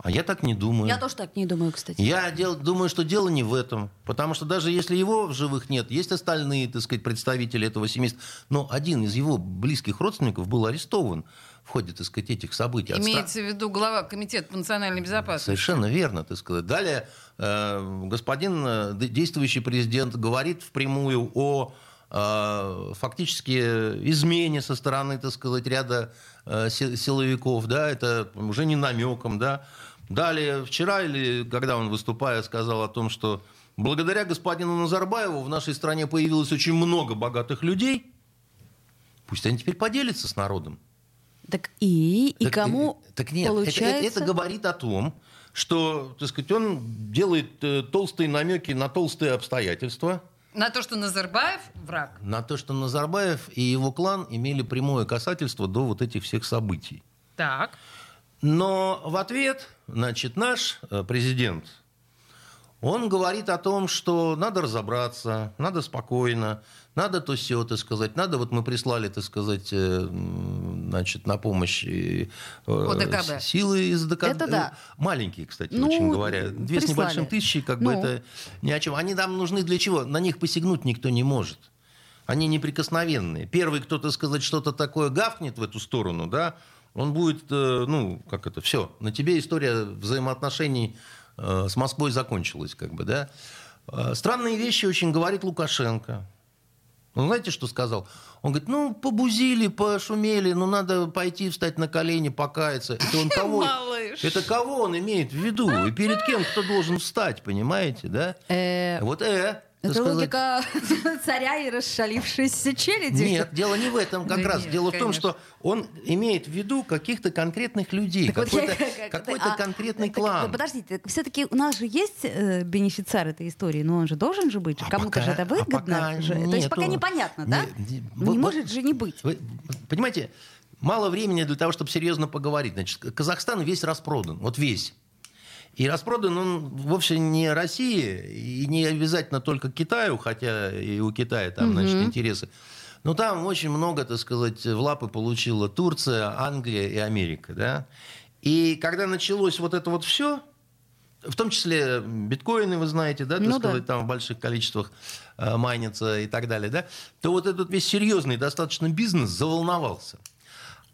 А я так не думаю. Я тоже так не думаю, кстати. Я дел- думаю, что дело не в этом. Потому что даже если его в живых нет, есть остальные, так сказать, представители этого семейства. Но один из его близких родственников был арестован в ходе, так сказать, этих событий. Имеется в виду глава Комитета по национальной безопасности. Совершенно верно, так сказать. Далее э, господин э, действующий президент говорит впрямую о э, фактически измене со стороны, так сказать, ряда э, си- силовиков, да, это уже не намеком, да. Далее, вчера или когда он выступая, сказал о том, что благодаря господину Назарбаеву в нашей стране появилось очень много богатых людей. Пусть они теперь поделятся с народом. Так и, и Так, кому Так нет, это- получается... это, это говорит о том, что, так сказать, он делает э, толстые намеки на толстые обстоятельства, На то, что Назарбаев враг. на то, что Назарбаев и его клан имели прямое касательство до вот этих всех событий. Так. Но в ответ, значит, наш э, президент, Он говорит о том, что надо разобраться, надо спокойно, надо то все, так сказать, надо, вот мы прислали, так сказать, э, значит, на помощь э, ОДКБ. силы из ДКБ. Это да. Маленькие, кстати, Ну, очень говоря. Две с прислали. небольшим тысячи, как бы Ну. это ни о чем. Они нам нужны для чего? На них посягнуть никто не может. Они неприкосновенные. Первый, кто, так сказать, что-то такое гавкнет в эту сторону, да, он будет, э, ну, как это, все, на тебе история взаимоотношений э, с Москвой закончилась, как бы, да. Э, Странные вещи очень говорит Лукашенко. Ну, знаете, что сказал? Он говорит, ну, побузили, пошумели, ну, надо пойти, встать на колени, покаяться. Это он кого? Малыш. Это кого он имеет в виду? И перед кем кто должен встать, понимаете, да? Э, Вот, э, Это сказать, логика [LAUGHS] царя и расшалившейся челяди. Нет, дело не в этом как Да раз. нет, дело в том, конечно. что он имеет в виду каких-то конкретных людей, Так вот я- какой-то, [LAUGHS] как- какой-то а, конкретный так, клан. Подождите, все-таки у нас же есть э, бенефициар этой истории, но он же должен же быть. А Кому-то пока- же это а выгодно. пока же. То есть нету. пока непонятно, да? Не- не- Не может же не быть. Вы понимаете, мало времени для того, чтобы серьезно поговорить. Значит, Казахстан весь распродан, вот весь. И распродан он вовсе не России и не обязательно только Китаю, хотя и у Китая там, значит, интересы. Но там очень много, так сказать, в лапы получила Турция, Англия и Америка, да. И когда началось вот это вот все, в том числе биткоины, вы знаете, да, так Ну да. сказать, там в больших количествах э, майнится и так далее, да, то вот этот весь серьезный достаточно бизнес заволновался.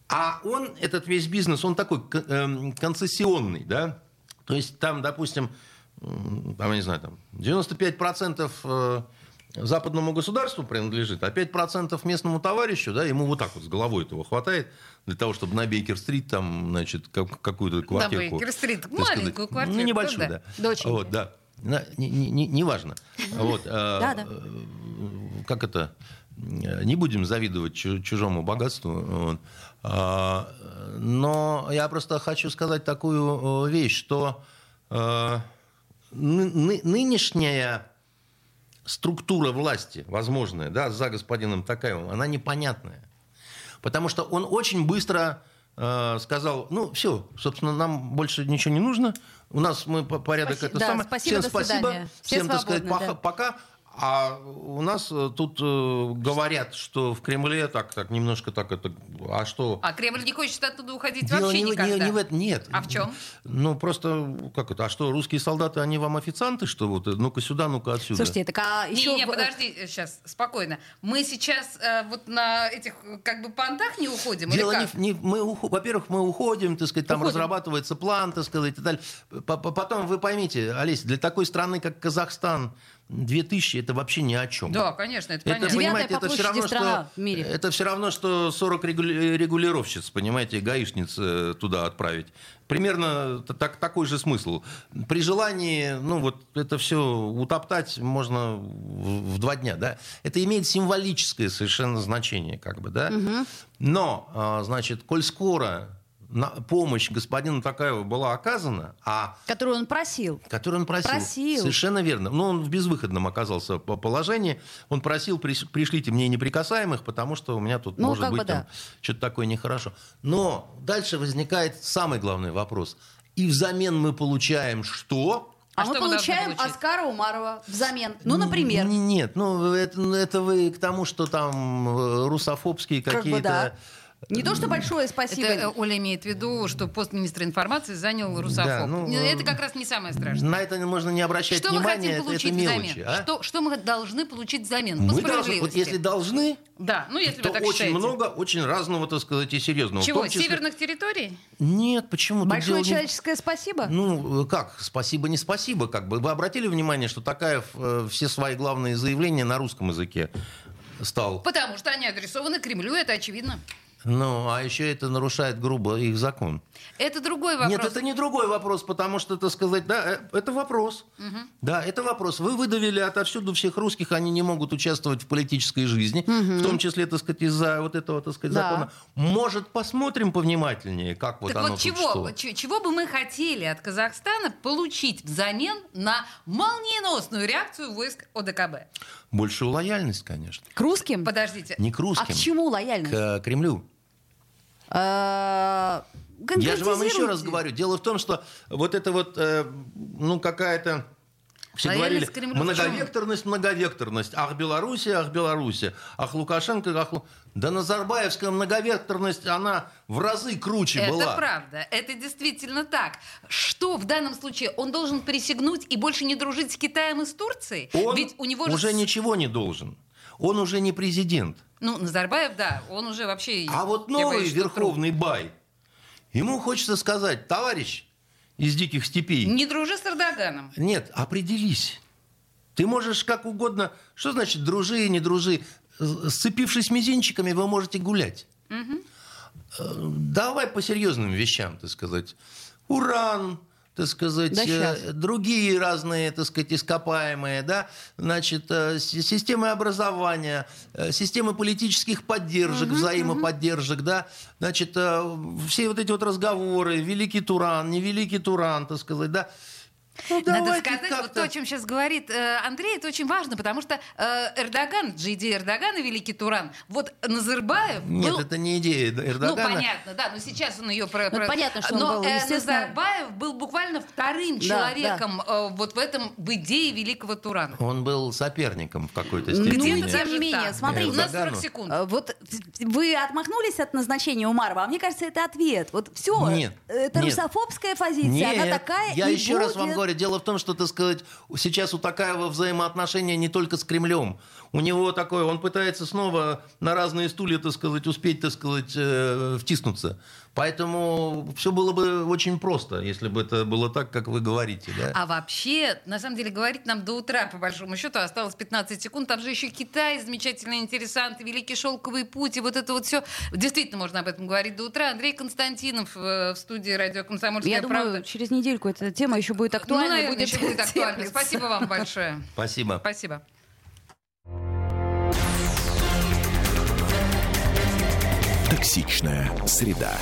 А он, этот весь бизнес, он такой эм, концессионный, да, то есть там, допустим, там, я не знаю, там 95% э, западному государству принадлежит, а 5% местному товарищу, да, ему вот так вот с головой этого хватает для того, чтобы на Бейкер-стрит там, значит, как- какую-то квартирку. Бейкер-стрит, так маленькую сказать, квартирку, Ну, небольшую, да. да. Доченька. Вот, да. На- не- не- не- Неважно. Вот, э, Да-да. э, Как это? Не будем завидовать чу- чужому богатству. А, Но я просто хочу сказать такую вещь, что ны- нынешняя структура власти, возможная, да, за господином Такаевым, она непонятная. Потому что он очень быстро э, сказал, ну, все, собственно, нам больше ничего не нужно. У нас мы по- порядок Спаси- это да, самое. спасибо, Всем спасибо. свидания. Все Всем, так сказать, да. пока. А у нас э, тут э, говорят, что в Кремле так, так немножко так это. А что? А Кремль не хочет оттуда уходить Дело вообще не, никогда. не- не в этом, нет. А в чем? Ну, просто, как это, а что, русские солдаты, они вам официанты, что вот, э, ну-ка сюда, ну-ка отсюда. Слушайте, так а Не, еще... не, в- подожди, сейчас, спокойно. Мы сейчас э, вот на этих э, как бы понтах не уходим, Дело или не, как? не в- мы, ухо- во-первых, мы уходим, так сказать, там Уходим. разрабатывается план, так сказать, и так далее. По- по- Потом вы поймите, Олеся, для такой страны, как Казахстан, 2000 это вообще ни о чем. Да, конечно, это Это, понятно. Понимаете, по это все равно, что, в мире. это все равно, что 40 регули- регулировщиц, понимаете, гаишниц э, туда отправить. Примерно так, такой же смысл. При желании, ну вот это все утоптать можно в, в два дня, да. Это имеет символическое совершенно значение, как бы, да. Но, а, значит, коль скоро помощь господину Такаеву была оказана, а Которую он просил. который он просил. Просил. Совершенно верно. Но он в безвыходном оказался по положении. Он просил, «Приш- пришлите мне неприкасаемых, потому что у меня тут Ну, может быть бы да. что-то такое нехорошо. Но дальше возникает самый главный вопрос. И взамен мы получаем что? А, А мы получаем? Оскара Умарова взамен. Ну, например. Н- Нет, ну это, это вы к тому, что там э, русофобские Как бы какие-то... да. Не то, что большое спасибо. Это э, Оля имеет в виду, что пост министра информации занял русофоб. Да, ну, это как раз не самое страшное. На это можно не обращать Что мы внимания, хотим это, это получить мелочи. взамен? а? Что, что мы должны получить взамен? По Мы должны, справедливости. вот если должны, Да, ну если то вы так очень считаете. много, очень разного, так сказать, и серьезного. Чего, числе- северных территорий? Нет, почему? Большое дело человеческое спасибо. Ну, э, как? Спасибо, не спасибо. Как бы. Вы обратили внимание, что Такаев э, все свои главные заявления на русском языке стал? Потому что они адресованы Кремлю, это очевидно. Ну, а еще это нарушает грубо их закон. Это другой вопрос. Нет, это не другой вопрос, потому что, так сказать, да, э, это вопрос. Да, это вопрос. Вы выдавили отовсюду всех русских, они не могут участвовать в политической жизни, в том числе, так сказать, из-за вот этого, так сказать, Да. закона. Может, посмотрим повнимательнее, как вот так оно вот тут чего, что? чего бы мы хотели от Казахстана получить взамен на молниеносную реакцию войск ОДКБ? Большую лояльность, конечно. К русским? Подождите. Не к А русским, к чему лояльность? к Кремлю. Э, Я же вам еще раз говорю. Дело в том, что вот это вот, э, ну, какая-то Все Лояльность говорили, многовекторность, многовекторность. Ах, Белоруссия, ах, Белоруссия. Ах, Лукашенко, ах, Лу- Да Назарбаевская многовекторность, она в разы круче Это была. правда, это действительно так. Что в данном случае? Он должен присягнуть и больше не дружить с Китаем и с Турцией? Он Ведь у него же... уже с- ничего не должен. Он уже не президент. Ну, Назарбаев, да, он уже вообще... А вот новый боюсь, верховный бай, ему хочется сказать, товарищ из диких степей. Не дружи с Эрдоганом. нет, определись. Ты можешь как угодно... Что значит дружи и не дружи? Сцепившись мизинчиками, вы можете гулять. Э, Давай по серьезным вещам, так сказать. Уран, так сказать, э, другие разные, так сказать, ископаемые, да, значит, э, системы образования, э, системы политических поддержек, взаимоподдержек, да, значит, все вот эти вот разговоры, великий Туран, невеликий Туран, так сказать, да. Ну, Надо сказать, вот как-то- то, о чем сейчас говорит э, Андрей, это очень важно, потому что э, Эрдоган, Джиди Эрдоган и Великий Туран, вот Назарбаев Нет, был... это не идея Ну, Эрдогана. понятно, да, но сейчас он ее... Про, Ну, про- понятно, что он но, был, э, естественно- Назарбаев был буквально вторым Да, человеком э, вот в этом, в идее Великого Турана. Он был соперником в какой-то Ну, степени. Где-то тем не менее, так. смотрите. У нас 40 Эрдогану. секунд. А, Вот вы отмахнулись от назначения Умарова, а мне кажется, это ответ. Вот все. Нет, Это нет. русофобская позиция, Нет, она такая я и еще раз вам будет. Говорю, дело в том, что, так сказать, сейчас у Такаева взаимоотношения не только с Кремлем. У него такое, он пытается снова на разные стулья, так сказать, успеть, так сказать, э, втиснуться. Поэтому все было бы очень просто, если бы это было так, как вы говорите. Да? А вообще, на самом деле, говорить нам до утра, по большому счету, осталось 15 секунд. Там же еще Китай, замечательные интересанты, Великий Шелковый путь, и вот это вот все. Действительно, можно об этом говорить до утра. Андрей Константинов э, в студии радио «Комсомольская Я думаю, правда». через недельку эта тема еще будет Ну, актуальна. наверное, будет еще будет теплиться. Спасибо вам большое. Спасибо. Спасибо. Токсичная среда.